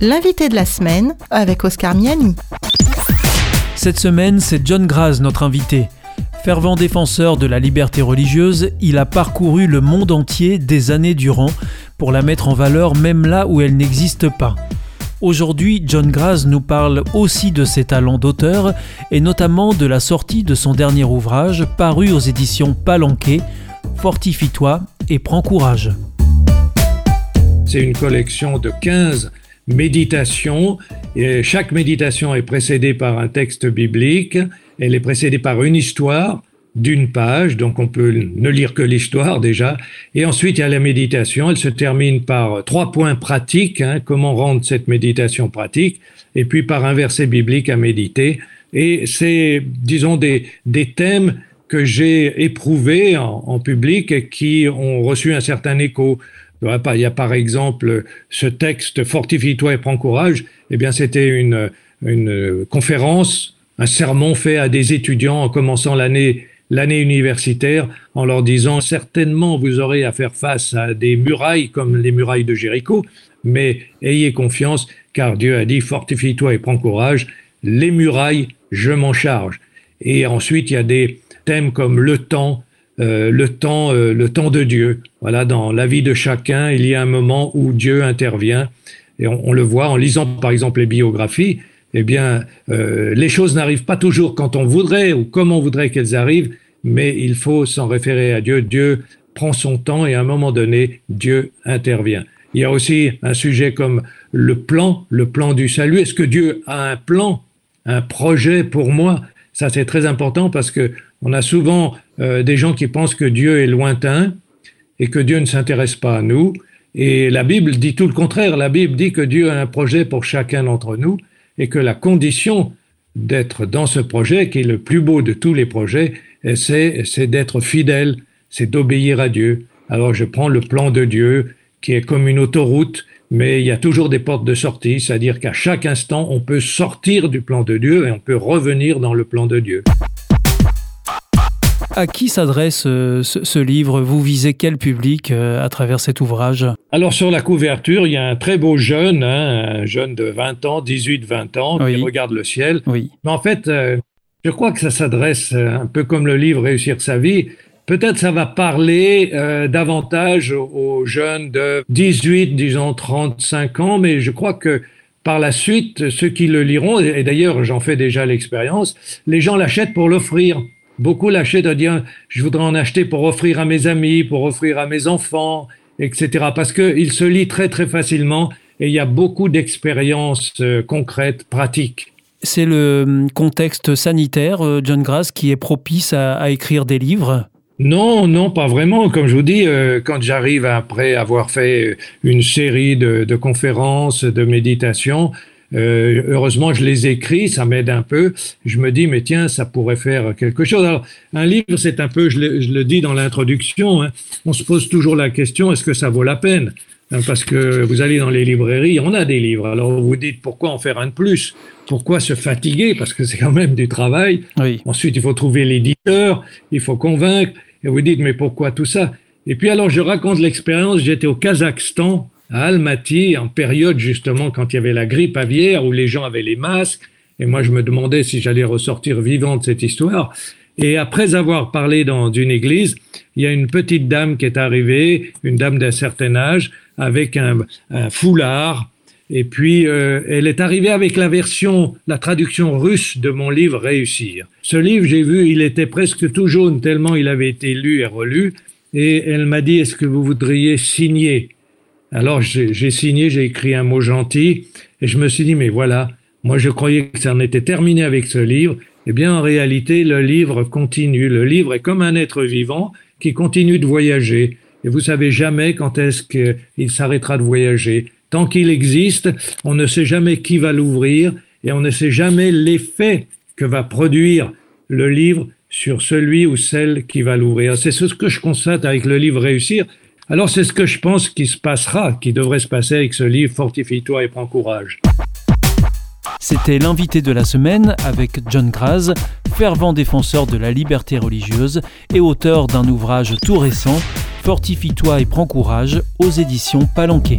L'invité de la semaine avec Oscar Miani. Cette semaine, c'est John Graz, notre invité. Fervent défenseur de la liberté religieuse, il a parcouru le monde entier des années durant pour la mettre en valeur même là où elle n'existe pas. Aujourd'hui, John Graz nous parle aussi de ses talents d'auteur et notamment de la sortie de son dernier ouvrage paru aux éditions Palanquet, Fortifie-toi et prends courage. C'est une collection de 15 méditations. Et chaque méditation est précédée par un texte biblique. Elle est précédée par une histoire d'une page, donc on peut ne lire que l'histoire déjà. Et ensuite, il y a la méditation. Elle se termine par trois points pratiques, hein, comment rendre cette méditation pratique, et puis par un verset biblique à méditer. Et c'est, disons, des, des thèmes que j'ai éprouvés en, en, public et qui ont reçu un certain écho. Il y a par exemple ce texte Fortifie-toi et prends courage. Eh bien, c'était une, conférence, un sermon fait à des étudiants en commençant l'année universitaire en leur disant certainement vous aurez à faire face à des murailles comme les murailles de Jéricho, mais ayez confiance car Dieu a dit fortifie-toi et prends courage, les murailles, je m'en charge. Et ensuite, il y a des thèmes comme le temps, euh, le temps, euh, le temps de Dieu. Voilà, dans la vie de chacun, il y a un moment où Dieu intervient, et on, le voit en lisant par exemple les biographies. Eh bien, euh, les choses n'arrivent pas toujours quand on voudrait ou comme on voudrait qu'elles arrivent, mais il faut s'en référer à Dieu. Dieu prend son temps et à un moment donné, Dieu intervient. Il y a aussi un sujet comme le plan, le plan du salut. Est-ce que Dieu a un plan, un projet pour moi? Ça, c'est très important parce que on a souvent euh, des gens qui pensent que Dieu est lointain et que Dieu ne s'intéresse pas à nous. Et la Bible dit tout le contraire. La Bible dit que Dieu a un projet pour chacun d'entre nous et que la condition d'être dans ce projet, qui est le plus beau de tous les projets, c'est, c'est d'être fidèle, c'est d'obéir à Dieu. Alors je prends le plan de Dieu, qui est comme une autoroute, mais il y a toujours des portes de sortie, c'est-à-dire qu'à chaque instant, on peut sortir du plan de Dieu et on peut revenir dans le plan de Dieu. À qui s'adresse euh, ce, ce, livre Vous visez quel public euh, à travers cet ouvrage? Alors sur la couverture, il y a un très beau jeune, hein, un jeune de 20 ans, 18-20 ans, oui. qui regarde le ciel. Oui. Mais en fait, euh, je crois que ça s'adresse un peu comme le livre Réussir sa vie. Peut-être ça va parler davantage aux, aux jeunes de 18, disons 35 ans, mais je crois que par la suite, ceux qui le liront, et d'ailleurs j'en fais déjà l'expérience, les gens l'achètent pour l'offrir. Beaucoup l'achètent à dire je voudrais en acheter pour offrir à mes amis, pour offrir à mes enfants, etc. Parce qu'il se lit très très facilement et il y a beaucoup d'expériences euh, concrètes, pratiques. C'est le contexte sanitaire, euh, John Grass, qui est propice à, à écrire des livres? Non, non, pas vraiment. Comme je vous dis, euh, quand j'arrive après avoir fait une série de, de conférences, de méditations, euh, heureusement, je les écris, ça m'aide un peu. Je me dis, mais tiens, ça pourrait faire quelque chose. Alors, un livre, c'est un peu, je le, je le dis dans l'introduction, hein, on se pose toujours la question, est-ce que ça vaut la peine hein, Parce que vous allez dans les librairies, on a des livres. Alors, vous vous dites, pourquoi en faire un de plus? Pourquoi se fatiguer? Parce que c'est quand même du travail. Oui. Ensuite, il faut trouver l'éditeur, il faut convaincre. Et vous dites, mais pourquoi tout ça? Et puis alors, je raconte l'expérience, j'étais au Kazakhstan, à Almaty, en période justement quand il y avait la grippe aviaire, où les gens avaient les masques, et moi je me demandais si j'allais ressortir vivant de cette histoire. Et après avoir parlé dans une église, il y a une petite dame qui est arrivée, une dame d'un certain âge, avec un, foulard, et puis, euh, elle est arrivée avec la version, la traduction russe de mon livre Réussir. Ce livre, j'ai vu, il était presque tout jaune tellement il avait été lu et relu. Et elle m'a dit, est-ce que vous voudriez signer Alors, j'ai signé, j'ai écrit un mot gentil. Et je me suis dit, mais voilà, moi je croyais que ça en était terminé avec ce livre. Eh bien, en réalité, le livre continue. Le livre est comme un être vivant qui continue de voyager. Et vous savez jamais quand est-ce qu'il s'arrêtera de voyager. Tant qu'il existe, on ne sait jamais qui va l'ouvrir et on ne sait jamais l'effet que va produire le livre sur celui ou celle qui va l'ouvrir. C'est ce que je constate avec le livre Réussir. Alors c'est ce que je pense qui se passera, qui devrait se passer avec ce livre Fortifie-toi et prends courage. C'était l'invité de la semaine avec John Graz, fervent défenseur de la liberté religieuse et auteur d'un ouvrage tout récent, Fortifie-toi et prends courage aux éditions Palanquet.